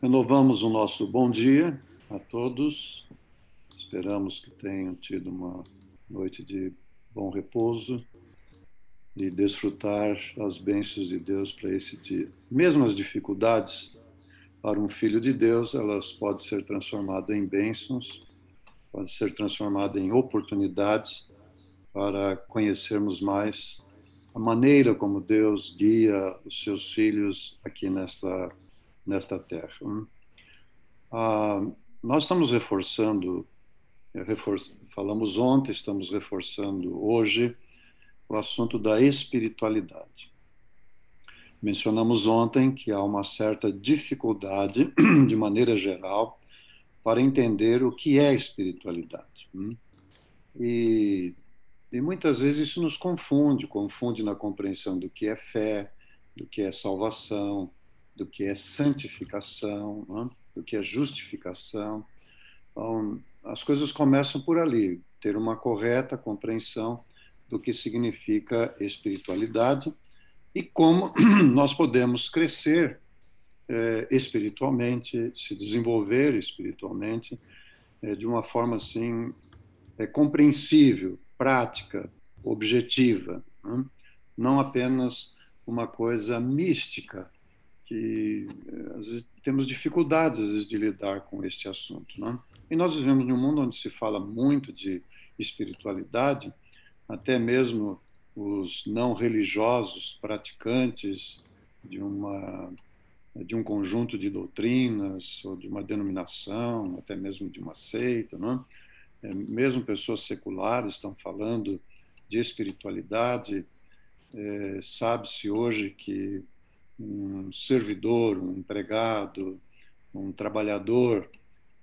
Renovamos o nosso bom dia a todos. Esperamos que tenham tido uma noite de bom repouso e desfrutar as bênçãos de Deus para esse dia. Mesmo as dificuldades para um filho de Deus, elas podem ser transformadas em bênçãos, podem ser transformadas em oportunidades para conhecermos mais a maneira como Deus guia os seus filhos aqui nesta nesta terra. Hum? Ah, nós estamos reforçando, refor falamos ontem, estamos reforçando hoje o assunto da espiritualidade. Mencionamos ontem que há uma certa dificuldade, de maneira geral, para entender o que é espiritualidade. Hum? E, e muitas vezes isso nos confunde confunde na compreensão do que é fé, do que é salvação, do que é santificação, né? do que é justificação. Então, as coisas começam por ali, ter uma correta compreensão do que significa espiritualidade e como nós podemos crescer eh, espiritualmente, se desenvolver espiritualmente eh, de uma forma assim é, compreensível, prática, objetiva, né? não apenas uma coisa mística que eh, às vezes temos dificuldades às vezes, de lidar com este assunto, não? E nós vivemos num mundo onde se fala muito de espiritualidade, até mesmo os não religiosos praticantes de uma de um conjunto de doutrinas ou de uma denominação, até mesmo de uma seita, não? É, mesmo pessoas seculares estão falando de espiritualidade. É, Sabe-se hoje que um servidor, um empregado, um trabalhador,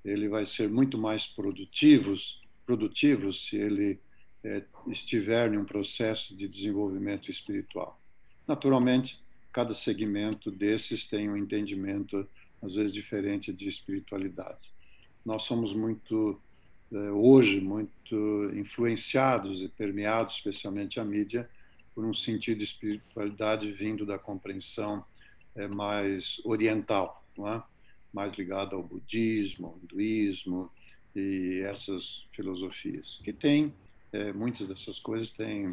ele vai ser muito mais produtivo, produtivo se ele é, estiver em um processo de desenvolvimento espiritual. Naturalmente, cada segmento desses tem um entendimento às vezes diferente de espiritualidade. Nós somos muito é, hoje muito influenciados e permeados, especialmente a mídia, por um sentido de espiritualidade vindo da compreensão é, mais oriental, é? mais ligada ao budismo, ao hinduísmo e essas filosofias, que tem é, muitas dessas coisas têm,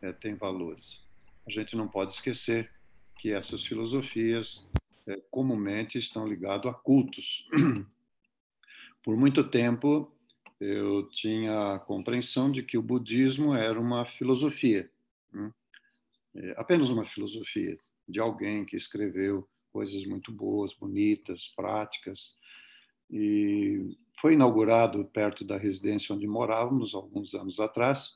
é, têm valores. A gente não pode esquecer que essas filosofias é, comumente estão ligadas a cultos. Por muito tempo, eu tinha a compreensão de que o budismo era uma filosofia. Hum? é, apenas uma filosofia de alguém que escreveu coisas muito boas, bonitas, práticas. E foi inaugurado perto da residência onde morávamos alguns anos atrás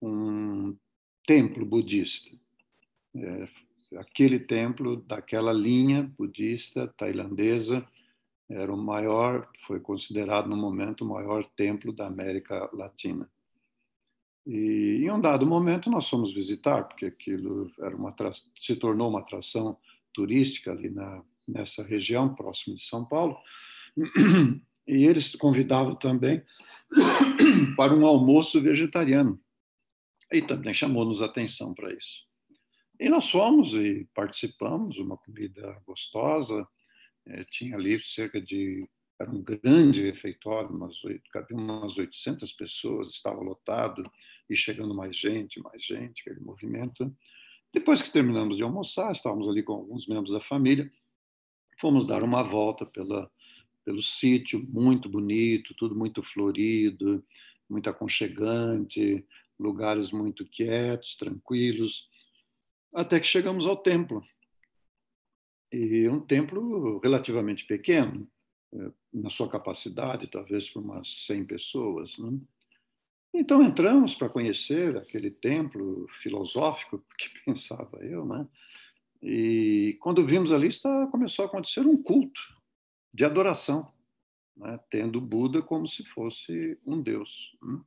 um templo budista. É, aquele templo daquela linha budista tailandesa era o maior, foi considerado no momento o maior templo da América Latina. E em um dado momento nós fomos visitar, porque aquilo era uma se tornou uma atração turística ali na, nessa região, próximo de São Paulo. E eles convidavam também para um almoço vegetariano. E também chamou-nos atenção para isso. E nós fomos e participamos, uma comida gostosa. É, tinha ali cerca de era um grande refeitório, umas, cabia umas 800 pessoas, estava lotado e chegando mais gente, mais gente, aquele movimento. Depois que terminamos de almoçar, estávamos ali com alguns membros da família, fomos dar uma volta pela, pelo sítio, muito bonito, tudo muito florido, muito aconchegante, lugares muito quietos, tranquilos, até que chegamos ao templo. E um templo relativamente pequeno, na sua capacidade, talvez para umas 100 pessoas. Né? Então entramos para conhecer aquele templo filosófico, que pensava eu, né? E quando vimos ali, está, começou a acontecer um culto de adoração, né? tendo Buda como se fosse um deus. Né?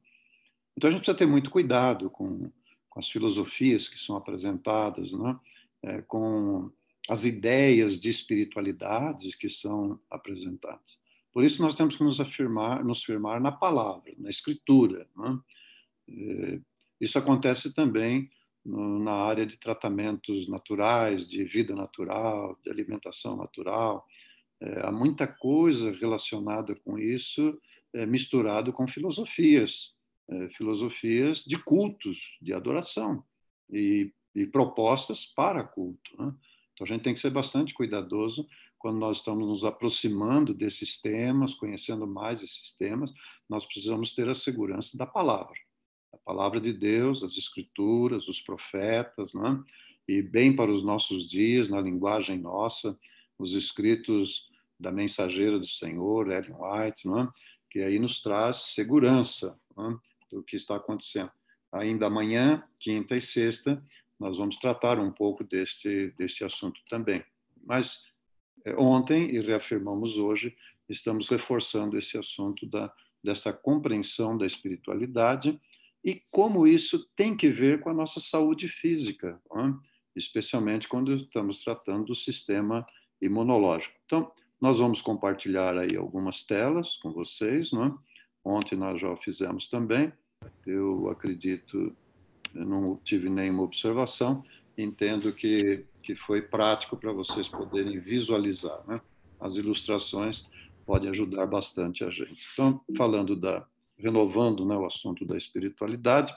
Então a gente precisa ter muito cuidado com, com as filosofias que são apresentadas, né? É, com as ideias de espiritualidade que são apresentadas. Por isso nós temos que nos afirmar, nos firmar na palavra, na escritura. Né? Isso acontece também na área de tratamentos naturais, de vida natural, de alimentação natural, é, há muita coisa relacionada com isso, é, misturado com filosofias, é, filosofias de cultos, de adoração e, e propostas para culto. Né? Então a gente tem que ser bastante cuidadoso quando nós estamos nos aproximando desses temas, conhecendo mais esses temas, nós precisamos ter a segurança da palavra. A palavra de Deus, as escrituras, os profetas, né? e bem para os nossos dias, na linguagem nossa, os escritos da mensageira do Senhor, Ellen White, né? que aí nos traz segurança né? do que está acontecendo. Ainda amanhã, quinta e sexta, nós vamos tratar um pouco deste, deste assunto também. Mas é, ontem e reafirmamos hoje, estamos reforçando esse assunto da, dessa compreensão da espiritualidade e como isso tem que ver com a nossa saúde física, especialmente quando estamos tratando do sistema imunológico. Então, nós vamos compartilhar aí algumas telas com vocês, não é? Ontem nós já fizemos também. Eu acredito, não tive nenhuma observação, entendo que, que foi prático para vocês poderem visualizar. Né? As ilustrações podem ajudar bastante a gente. Então, falando da, renovando né, o assunto da espiritualidade,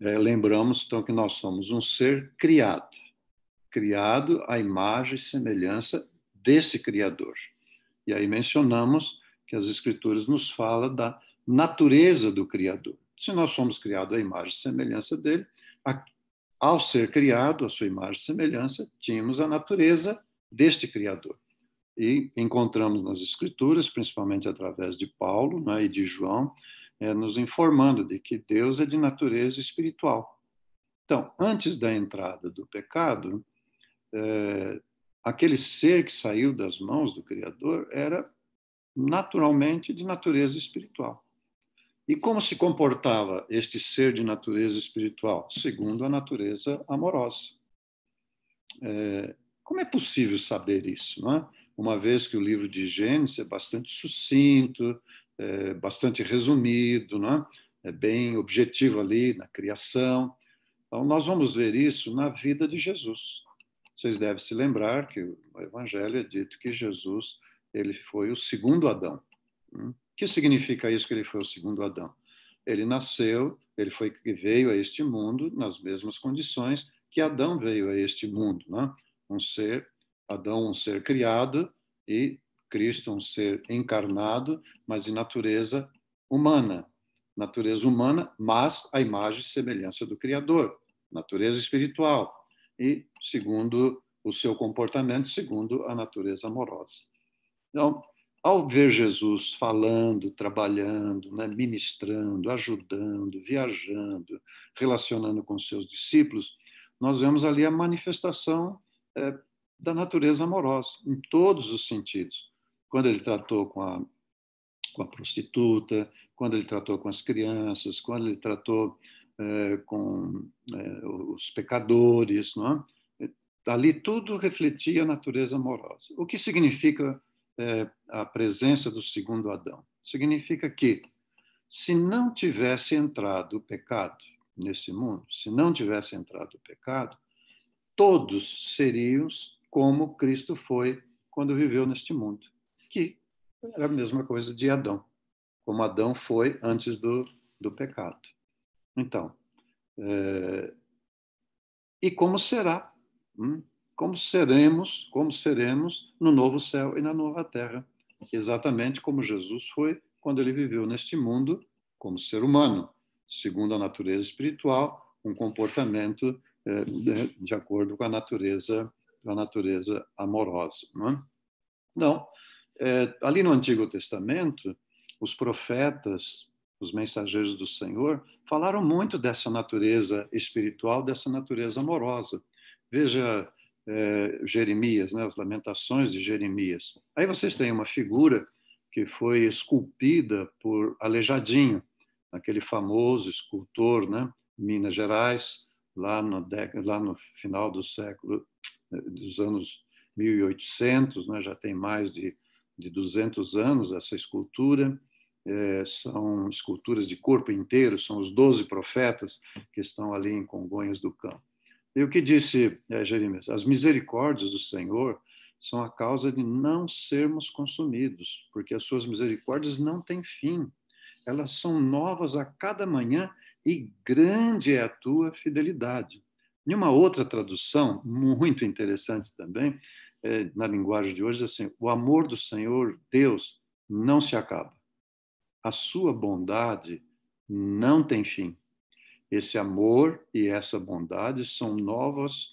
é, lembramos então que nós somos um ser criado, criado à imagem e semelhança desse Criador. E aí mencionamos que as Escrituras nos falam da natureza do Criador. Se nós somos criados à imagem e semelhança dele, ao ser criado, a sua imagem e semelhança, tínhamos a natureza deste Criador. E encontramos nas Escrituras, principalmente através de Paulo né, e de João, é, nos informando de que Deus é de natureza espiritual. Então, antes da entrada do pecado, é, aquele ser que saiu das mãos do Criador era naturalmente de natureza espiritual. E como se comportava este ser de natureza espiritual? Segundo a natureza amorosa. É, como é possível saber isso? Não é? Uma vez que o livro de Gênesis é bastante sucinto, é bastante resumido, não é? é bem objetivo ali na criação. Então, nós vamos ver isso na vida de Jesus. Vocês devem se lembrar que o Evangelho é dito que Jesus ele foi o segundo Adão. Hum? Que significa isso que ele foi o segundo Adão? Ele nasceu, ele foi veio a este mundo nas mesmas condições que Adão veio a este mundo, né? Um ser Adão um ser criado e Cristo um ser encarnado, mas de natureza humana, natureza humana, mas a imagem e semelhança do Criador, natureza espiritual e segundo o seu comportamento, segundo a natureza amorosa. Então, ao ver Jesus falando, trabalhando, né, ministrando, ajudando, viajando, relacionando com seus discípulos, nós vemos ali a manifestação é, da natureza amorosa, em todos os sentidos. Quando ele tratou com a, com a prostituta, quando ele tratou com as crianças, quando ele tratou é, com é, os pecadores, não é? ali tudo refletia a natureza amorosa. O que significa é, a presença do segundo Adão. Significa que, se não tivesse entrado o pecado nesse mundo, se não tivesse entrado o pecado, todos seriam como Cristo foi quando viveu neste mundo, que era a mesma coisa de Adão, como Adão foi antes do, do pecado. Então, é, e como será? Hum? Como seremos, como seremos no novo céu e na nova terra, exatamente como Jesus foi quando ele viveu neste mundo como ser humano, segundo a natureza espiritual, um comportamento é, de, acordo com a natureza, a natureza amorosa. Não é? Então, é, ali no Antigo Testamento, os profetas, os mensageiros do Senhor, falaram muito dessa natureza espiritual, dessa natureza amorosa. Veja é, Jeremias, né, as Lamentações de Jeremias. Aí vocês têm uma figura que foi esculpida por Alejadinho, aquele famoso escultor, né, Minas Gerais, lá no, lá no final do século, dos anos 1800, né, já tem mais de, de 200 anos essa escultura. É, são esculturas de corpo inteiro, são os doze profetas que estão ali em Congonhas do Campo. E o que disse é, Jeremias? As misericórdias do Senhor são a causa de não sermos consumidos, porque as suas misericórdias não têm fim. Elas são novas a cada manhã e grande é a tua fidelidade. Em uma outra tradução, muito interessante também, é, na linguagem de hoje, assim: o amor do Senhor, Deus, não se acaba. A sua bondade não tem fim. Esse amor e essa bondade são novos,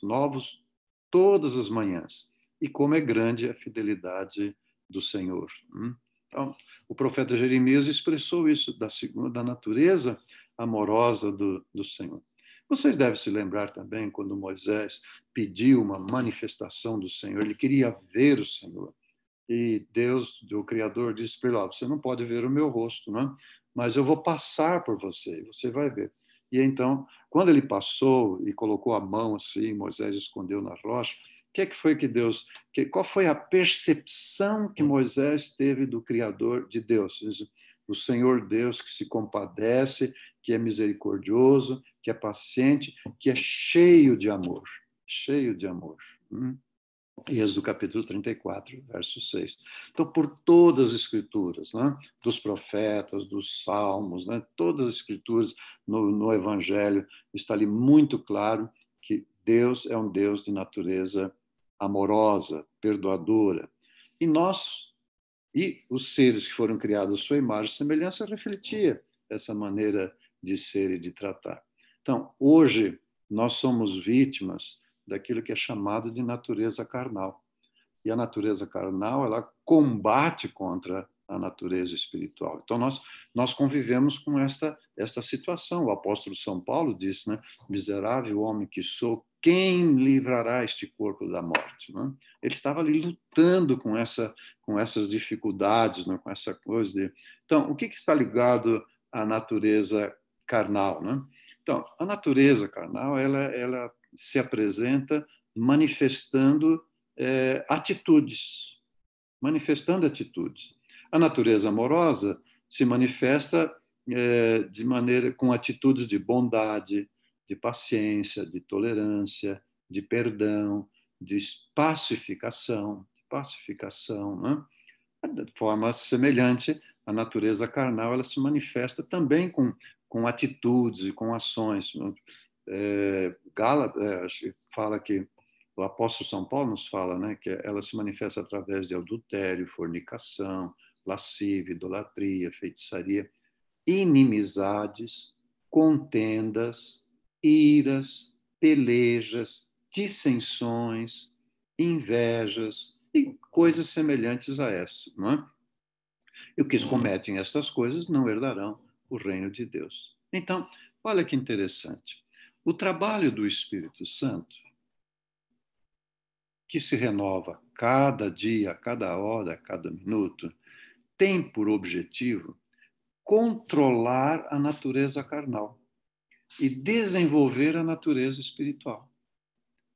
todas as manhãs. E como é grande a fidelidade do Senhor. Hum? Então, o profeta Jeremias expressou isso da da natureza amorosa do, do Senhor. Vocês devem se lembrar também quando Moisés pediu uma manifestação do Senhor, ele queria ver o Senhor. E Deus, o Criador, disse para ele: Você não pode ver o meu rosto, não é? mas eu vou passar por você, você vai ver. E então, quando ele passou e colocou a mão assim, Moisés escondeu na rocha, o que, é que foi que Deus, que, qual foi a percepção que Moisés teve do Criador de Deus? O Senhor Deus que se compadece, que é misericordioso, que é paciente, que é cheio de amor, cheio de amor. Hum? Êxodo capítulo 34, verso 6. Então, por todas as escrituras, né? dos profetas, dos salmos, né? todas as escrituras no, no Evangelho, está ali muito claro que Deus é um Deus de natureza amorosa, perdoadora. E nós, e os seres que foram criados à sua imagem e semelhança, refletia essa maneira de ser e de tratar. Então, hoje, nós somos vítimas daquilo que é chamado de natureza carnal. E a natureza carnal, ela combate contra a natureza espiritual. Então nós nós convivemos com esta esta situação. O apóstolo São Paulo disse, né, miserável homem que sou, quem livrará este corpo da morte? Né? Ele estava ali lutando com essa com essas dificuldades, né, com essa coisa de. Então, o que, que está ligado à natureza carnal, né? Então, a natureza carnal, ela ela se apresenta manifestando é, atitudes, manifestando atitudes. A natureza amorosa se manifesta é, de maneira com atitudes de bondade, de paciência, de tolerância, de perdão, de pacificação, de pacificação, né? De forma semelhante, a natureza carnal ela se manifesta também com, com atitudes e com ações. É, Gálatas é, fala que o apóstolo São Paulo nos fala, né, que ela se manifesta através de adultério, fornicação, lascívia, idolatria, feitiçaria, inimizades, contendas, iras, pelejas, dissensões, invejas e coisas semelhantes a essa, não é? E os que uhum. cometem estas coisas não herdarão o reino de Deus. Então, olha que interessante. O trabalho do Espírito Santo, que se renova cada dia, cada hora, cada minuto, tem por objetivo controlar a natureza carnal e desenvolver a natureza espiritual.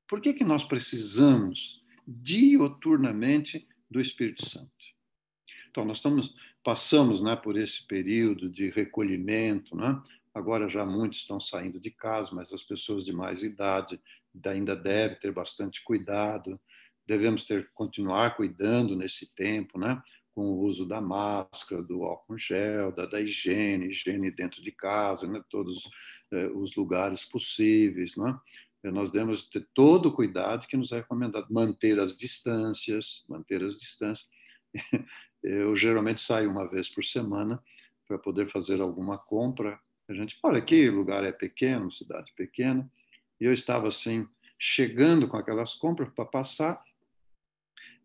Por que, que nós precisamos dioturnamente do Espírito Santo? Então, nós estamos, passamos né, por esse período de recolhimento, né, Agora já muitos estão saindo de casa, mas as pessoas de mais idade ainda devem ter bastante cuidado. Devemos ter continuar cuidando nesse tempo, né? Com o uso da máscara, do álcool gel, da, da higiene, higiene dentro de casa, né? Todos eh, os lugares possíveis, né? Nós devemos ter todo o cuidado que nos é recomendado, manter as distâncias, manter as distâncias. Eu geralmente saio uma vez por semana para poder fazer alguma compra a gente, olha, o lugar é pequeno, cidade pequena, e eu estava assim, chegando com aquelas compras para passar,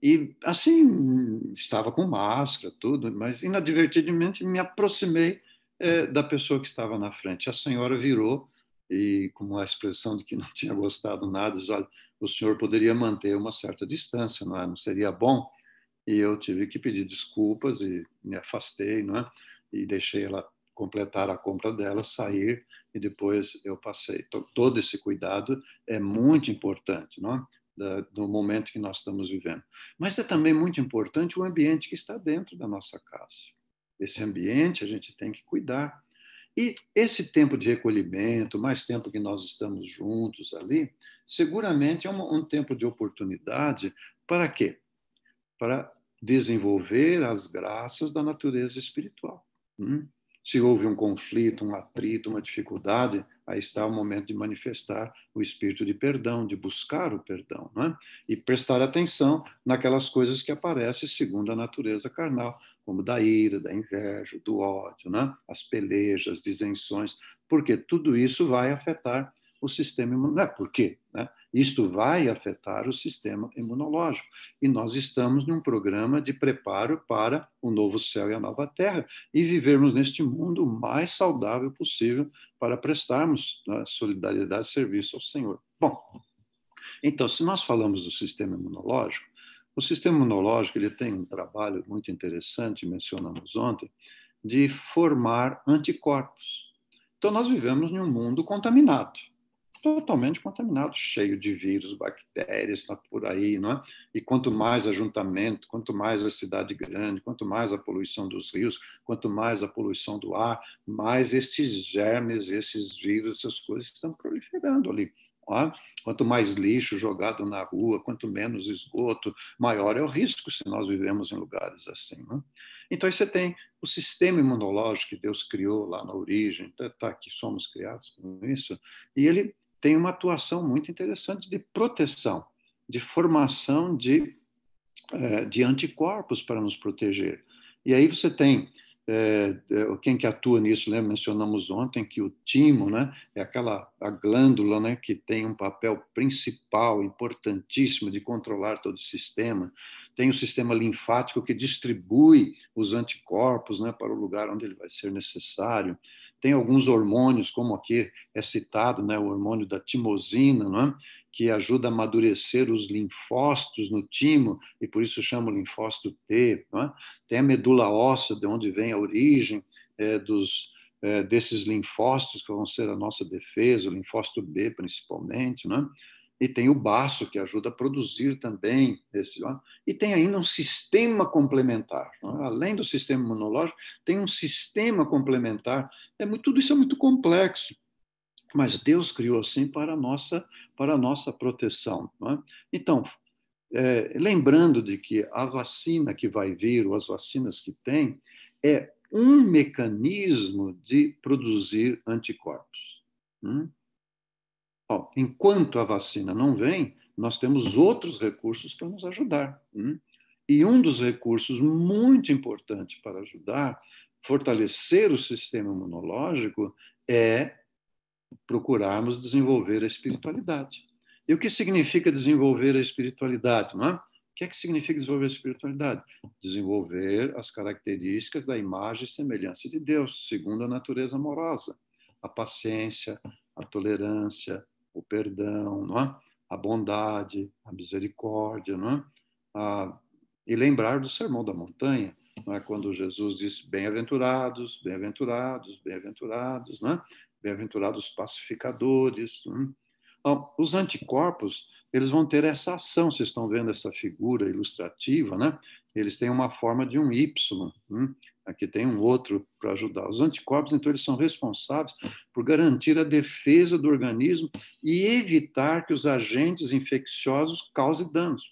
e assim, estava com máscara, tudo, mas inadvertidamente me aproximei é, da pessoa que estava na frente. A senhora virou e, com uma expressão de que não tinha gostado nada, diz, olha, o senhor poderia manter uma certa distância, não, é? não seria bom? E eu tive que pedir desculpas e me afastei, não é? E deixei ela completar a compra dela, sair e depois eu passei. Então, todo esse cuidado é muito importante, não é? no momento que nós estamos vivendo. Mas é também muito importante o ambiente que está dentro da nossa casa. Esse ambiente a gente tem que cuidar. E esse tempo de recolhimento, mais tempo que nós estamos juntos ali, seguramente é um, um tempo de oportunidade para quê? para desenvolver as graças da natureza espiritual. Hum? Se houve um conflito, um atrito, uma dificuldade, aí está o momento de manifestar o espírito de perdão, de buscar o perdão, é? e prestar atenção naquelas coisas que aparecem segundo a natureza carnal, como da ira, da inveja, do ódio, é? as pelejas, disenções, porque tudo isso vai afetar o sistema imunológico. Por quê? Né? Isto vai afetar o sistema imunológico. E nós estamos num programa de preparo para o novo céu e a nova terra e vivermos neste mundo o mais saudável possível para prestarmos né, solidariedade e serviço ao Senhor. Bom, então, se nós falamos do sistema imunológico, o sistema imunológico ele tem um trabalho muito interessante, mencionamos ontem, de formar anticorpos. Então, nós vivemos em um mundo contaminado totalmente contaminado, cheio de vírus, bactérias, está por aí, não é? E quanto mais ajuntamento, quanto mais a cidade grande, quanto mais a poluição dos rios, quanto mais a poluição do ar, mais estes germes, esses vírus, essas coisas estão proliferando ali. É? Quanto mais lixo jogado na rua, quanto menos esgoto, maior é o risco se nós vivemos em lugares assim. É? Então, aí você tem o sistema imunológico que Deus criou lá na origem, tá, tá que somos criados com isso, e ele tem uma atuação muito interessante de proteção, de formação de, é, de anticorpos para nos proteger. E aí você tem é, é, quem que atua nisso, né? mencionamos ontem que o timo né, é aquela a glândula né, que tem um papel principal, importantíssimo de controlar todo o sistema. Tem o sistema linfático que distribui os anticorpos né, para o lugar onde ele vai ser necessário. Tem alguns hormônios, como aqui é citado, né, o hormônio da timosina, é? que ajuda a amadurecer os linfócitos no timo, e por isso chama linfócito T. É? Tem a medula óssea, de onde vem a origem é, dos, é, desses linfócitos, que vão ser a nossa defesa, o linfócito B principalmente. Não é? E tem o baço, que ajuda a produzir também esse. E tem ainda um sistema complementar. Além do sistema imunológico, tem um sistema complementar. É muito, tudo isso é muito complexo mas Deus criou assim para a nossa, para a nossa proteção. É? Então, é, lembrando de que a vacina que vai vir, ou as vacinas que tem, é um mecanismo de produzir anticorpos. Hum? Bom, enquanto a vacina não vem, nós temos outros recursos para nos ajudar. Hum? E um dos recursos muito importante para ajudar, fortalecer o sistema imunológico, é procurarmos desenvolver a espiritualidade. E o que significa desenvolver a espiritualidade? Não é? O que é que significa desenvolver a espiritualidade? Desenvolver as características da imagem e semelhança de Deus, segundo a natureza amorosa. A paciência, a tolerância, perdão, não é? a bondade, a misericórdia. Não é? E lembrar do Sermão da Montanha, não é? quando Jesus disse: Bem-aventurados, bem-aventurados, bem-aventurados. Não é? bem-aventurados pacificadores. Né? Então, os anticorpos, eles vão ter essa ação, vocês estão vendo essa figura ilustrativa, né? Eles têm uma forma de um Y, né? aqui tem um outro para ajudar. Os anticorpos, então, eles são responsáveis por garantir a defesa do organismo e evitar que os agentes infecciosos causem danos.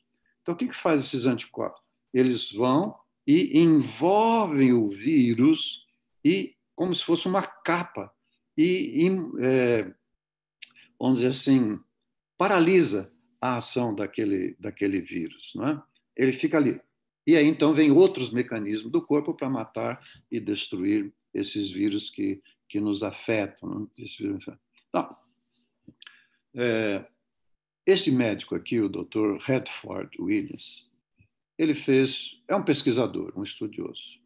Então, o que, que faz esses anticorpos? Eles vão e envolvem o vírus e como se fosse uma capa e, e é, vamos dizer assim, paralisa a ação daquele, daquele vírus. Não é? Ele fica ali. E aí, então, vem outros mecanismos do corpo para matar e destruir esses vírus que, que nos afetam. Não? Então, é, esse médico aqui, o Dr. Redford Williams, ele fez, é um pesquisador, um estudioso.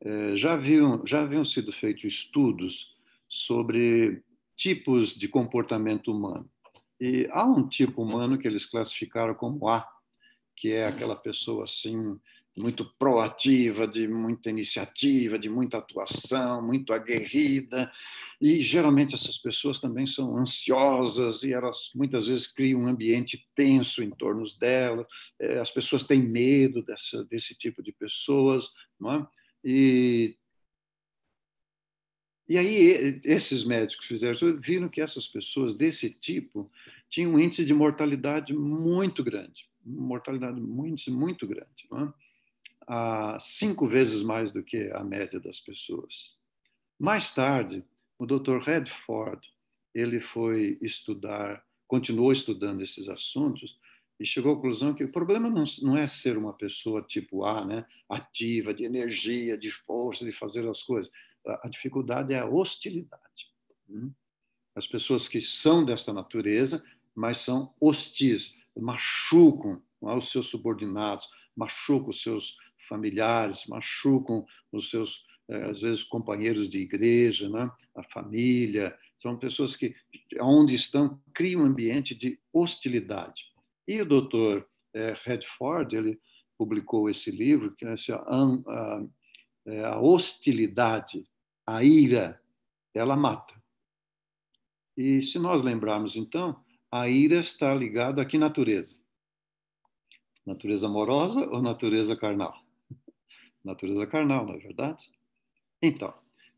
É, já, haviam, já haviam sido feitos estudos sobre tipos de comportamento humano. E há um tipo humano que eles classificaram como A, que é aquela pessoa assim muito proativa, de muita iniciativa, de muita atuação, muito aguerrida. E geralmente essas pessoas também são ansiosas e elas muitas vezes criam um ambiente tenso em torno dela. É, as pessoas têm medo dessa, desse tipo de pessoas, não é? E e aí, esses médicos fizeram, viram que essas pessoas desse tipo tinham um índice de mortalidade muito grande. mortalidade muito, muito grande. É? Ah, cinco vezes mais do que a média das pessoas. Mais tarde, o Dr. Redford ele foi estudar, continuou estudando esses assuntos e chegou à conclusão que o problema não, não é ser uma pessoa tipo A, né, ativa, de energia, de força, de fazer as coisas. A, dificuldade é a hostilidade. Hum? As pessoas que são dessa natureza, mas são hostis, machucam os seus subordinados, machucam os seus familiares, machucam os seus, eh, às vezes, companheiros de igreja, né? a família. São pessoas que, onde estão, criam um ambiente de hostilidade. E o doutor é, Redford, ele publicou esse livro, que é é, a hostilidade, a ira, ela mata. E se nós lembrarmos, então, a ira está ligada a que natureza? Natureza amorosa ou natureza carnal? Natureza carnal, não é verdade? Então,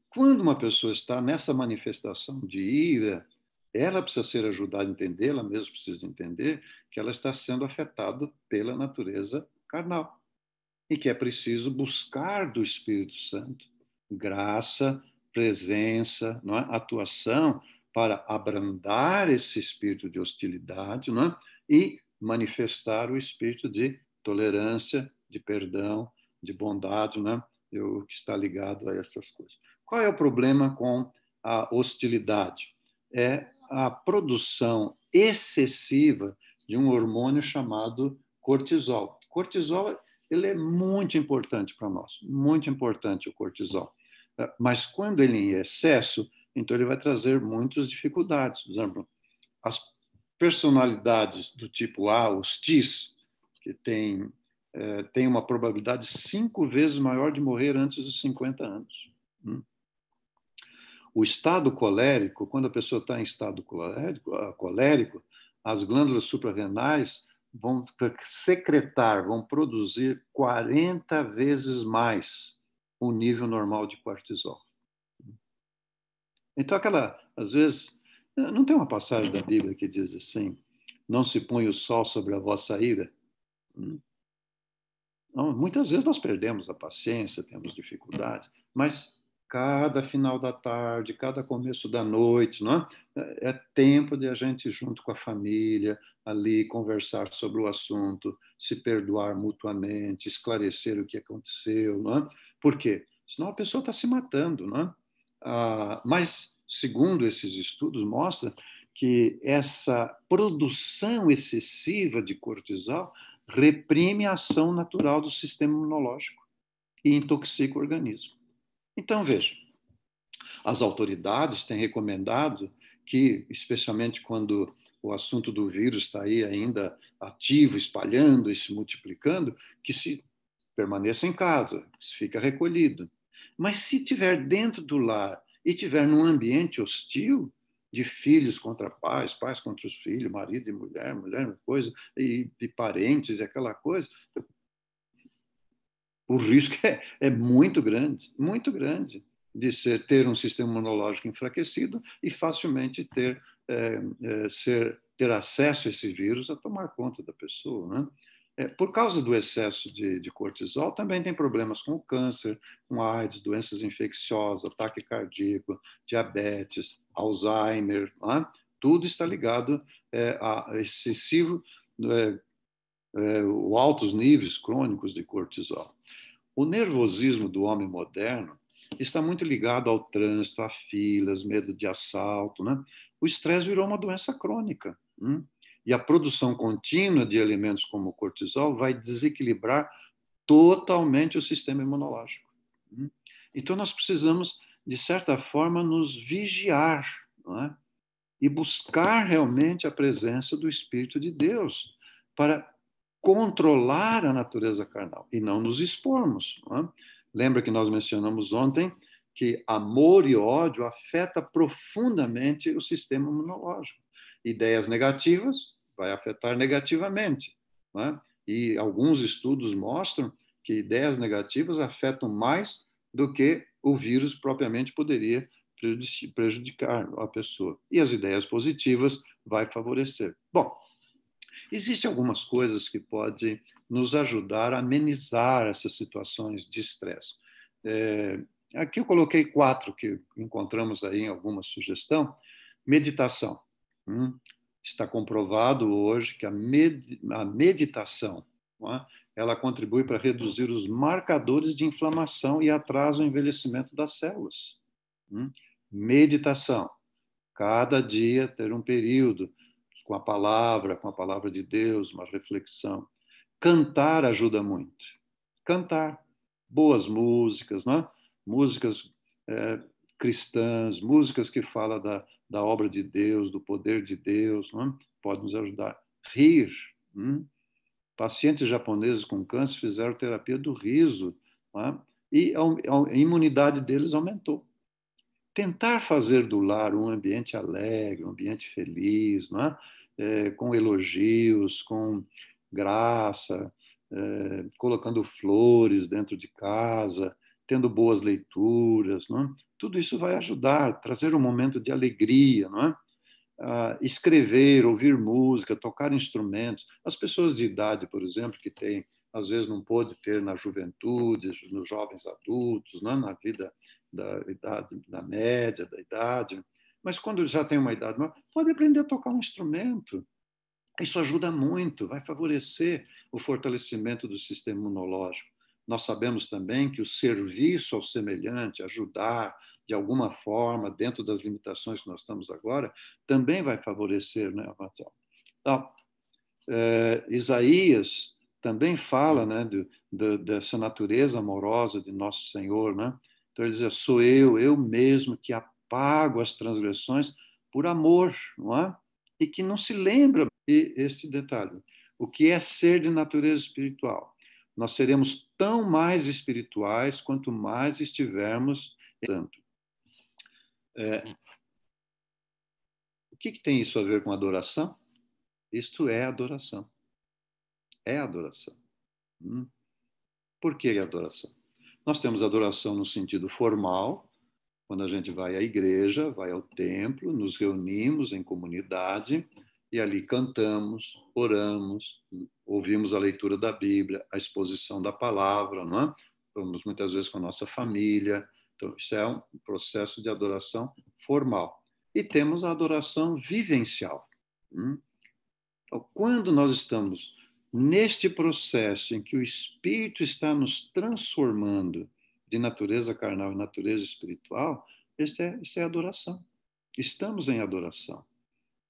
quando uma pessoa está nessa manifestação de ira, ela precisa ser ajudada a entender, ela mesma precisa entender que ela está sendo afetada pela natureza carnal e que é preciso buscar do Espírito Santo graça, presença, é? atuação para abrandar esse espírito de hostilidade é? e manifestar o espírito de tolerância, de perdão, de bondade, né? o que está ligado a essas coisas. Qual é o problema com a hostilidade? É a produção excessiva de um hormônio chamado cortisol. Cortisol ele é muito importante para nós, muito importante o cortisol. É, mas quando ele é em excesso, então ele vai trazer muitas dificuldades. Por exemplo, as personalidades do tipo A, os TIS, que tem, é, tem uma probabilidade cinco vezes maior de morrer antes dos 50 anos. Hum? O estado colérico, quando a pessoa está em estado colérico, ah, colérico as glândulas suprarrenais vão secretar, vão produzir 40 vezes mais o nível normal de cortisol. Então, aquela, às vezes, não tem uma passagem da Bíblia que diz assim: não se põe o sol sobre a vossa ira. Não, muitas vezes nós perdemos a paciência, temos dificuldades, mas cada final da tarde, cada começo da noite, não é? é tempo de a gente, junto com a família, ali conversar sobre o assunto, se perdoar mutuamente, esclarecer o que aconteceu, não é? Por quê? Senão a pessoa está se matando, não é? Ah, mas, segundo esses estudos, mostra que essa produção excessiva de cortisol reprime a ação natural do sistema imunológico e intoxica o organismo. Então, veja, as autoridades têm recomendado que, especialmente quando o assunto do vírus está aí ainda ativo, espalhando e se multiplicando, que se permaneça em casa, que se fica recolhido. Mas se tiver dentro do lar e tiver num ambiente hostil, de filhos contra pais, pais contra os filhos, marido e mulher, mulher coisa, e de parentes, e aquela coisa, o risco é, é muito grande, muito grande de ser, ter um sistema imunológico enfraquecido e facilmente ter, é, é, ser, ter acesso a esse vírus a tomar conta da pessoa. Né? É, por causa do excesso de, de, cortisol, também tem problemas com câncer, com AIDS, doenças infecciosas, ataque cardíaco, diabetes, Alzheimer, né? tudo está ligado é, a excessivo, é, é, altos níveis crônicos de cortisol. O nervosismo do homem moderno está muito ligado ao trânsito, a filas, medo de assalto. Né? O estresse virou uma doença crônica. Hein? E a produção contínua de elementos como o cortisol vai desequilibrar totalmente o sistema imunológico. Hein? Então, nós precisamos, de certa forma, nos vigiar é? e buscar realmente a presença do Espírito de Deus para controlar a natureza carnal e não nos expormos. Não é? Lembra que nós mencionamos ontem que amor e ódio afeta profundamente o sistema imunológico. Ideias negativas vai afetar negativamente. É? E alguns estudos mostram que ideias negativas afetam mais do que o vírus propriamente poderia prejudicar a pessoa. E as ideias positivas vai favorecer. Bom, Existem algumas coisas que podem nos ajudar a amenizar essas situações de estresse. É, aqui eu coloquei quatro que encontramos aí em alguma sugestão. Meditação. Hum, está comprovado hoje que a, med a meditação é? ela contribui para reduzir os marcadores de inflamação e atrasa o envelhecimento das células. Hum, meditação. Cada dia ter um período com a palavra, com a palavra de Deus, uma reflexão. Cantar ajuda muito. Cantar. Boas músicas, não é? músicas é, cristãs, músicas que falam da, da obra de Deus, do poder de Deus, não é? pode nos ajudar. Rir. Hum? Pacientes japoneses com câncer fizeram terapia do riso é? e a, a imunidade deles aumentou tentar fazer do lar um ambiente alegre, um ambiente feliz, não é? É, com elogios, com graça, é, colocando flores dentro de casa, tendo boas leituras, não é? tudo isso vai ajudar, trazer um momento de alegria, não é? Ah, escrever, ouvir música, tocar instrumentos. As pessoas de idade, por exemplo, que têm, às vezes não pôde ter na juventude, nos jovens adultos, não é? na vida da idade, da média, da idade, mas quando já tem uma idade maior, pode aprender a tocar um instrumento. Isso ajuda muito, vai favorecer o fortalecimento do sistema imunológico. Nós sabemos também que o serviço ao semelhante, ajudar de alguma forma, dentro das limitações que nós estamos agora, também vai favorecer né, a Então, é, Isaías também fala né, de, de, dessa natureza amorosa de Nosso Senhor. Né? Então, ele diz: Sou eu, eu mesmo que pago as transgressões por amor, não é? E que não se lembra este detalhe. O que é ser de natureza espiritual? Nós seremos tão mais espirituais quanto mais estivermos tanto. É, o que, que tem isso a ver com adoração? Isto é adoração. É adoração. Hum. Por que adoração? Nós temos adoração no sentido formal, quando a gente vai à igreja, vai ao templo, nos reunimos em comunidade e ali cantamos, oramos, ouvimos a leitura da Bíblia, a exposição da palavra, não é? Vamos muitas vezes com a nossa família. Então, isso é um processo de adoração formal. E temos a adoração vivencial. Hum? Então, quando nós estamos neste processo em que o Espírito está nos transformando de natureza carnal e natureza espiritual, isso é, isso é adoração. Estamos em adoração.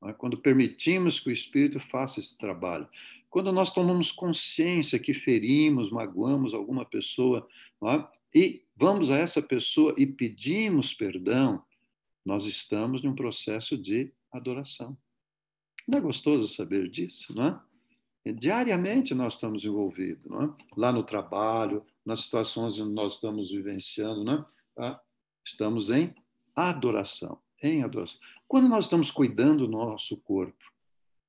É? Quando permitimos que o Espírito faça esse trabalho. Quando nós tomamos consciência que ferimos, magoamos alguma pessoa é? e vamos a essa pessoa e pedimos perdão, nós estamos em um processo de adoração. Não é gostoso saber disso, não é? diariamente nós estamos envolvidos, não é? lá no trabalho, nas situações onde nós estamos vivenciando, né? Tá? estamos em adoração, em adoração. Quando nós estamos cuidando do nosso corpo,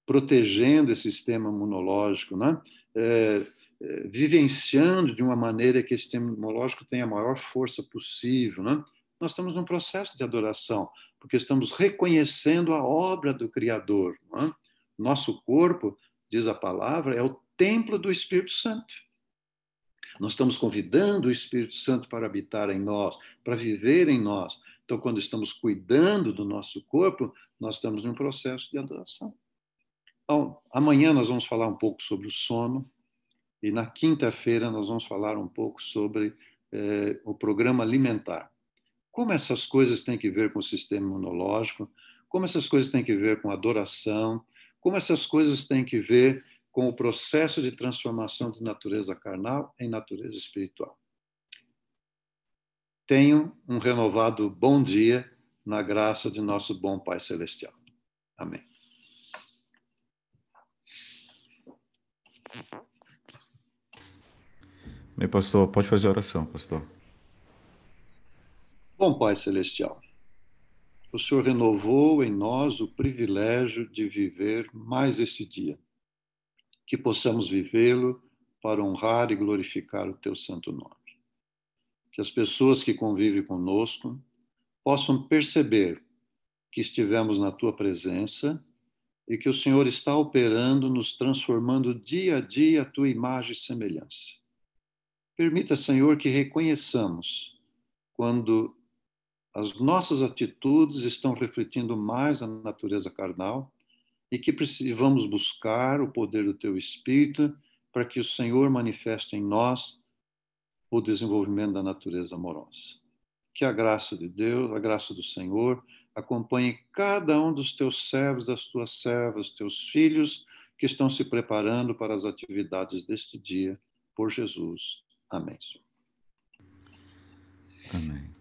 protegendo esse sistema imunológico, né? É, é, vivenciando de uma maneira que esse sistema imunológico tenha a maior força possível, né? nós estamos num processo de adoração, porque estamos reconhecendo a obra do Criador. Né? Nosso corpo, diz a palavra, é o templo do Espírito Santo. Nós estamos convidando o Espírito Santo para habitar em nós, para viver em nós. Então, quando estamos cuidando do nosso corpo, nós estamos num processo de adoração. Então, amanhã nós vamos falar um pouco sobre o sono e na quinta-feira nós vamos falar um pouco sobre eh, o programa alimentar. Como essas coisas têm que ver com o sistema imunológico, como essas coisas têm que ver com adoração, como essas coisas têm que ver com o processo de transformação de natureza carnal em natureza espiritual. Tenham um renovado bom dia na graça de nosso bom Pai Celestial. Amém. Bem, pastor, pode fazer a oração, pastor. Bom Pai Celestial, o Senhor renovou em nós o privilégio de viver mais este dia que possamos vivê-lo para honrar e glorificar o teu santo nome. Que as pessoas que convivem conosco possam perceber que estivemos na tua presença e que o Senhor está operando, nos transformando dia a dia a tua imagem e semelhança. Permita, Senhor, que reconheçamos quando as nossas atitudes estão refletindo mais a natureza carnal e que precisamos buscar o poder do teu Espírito para que o Senhor manifeste em nós o desenvolvimento da natureza amorosa. Que a graça de Deus, a graça do Senhor, acompanhe cada um dos teus servos, das tuas servas, teus filhos que estão se preparando para as atividades deste dia, por Jesus. Amém. Amém.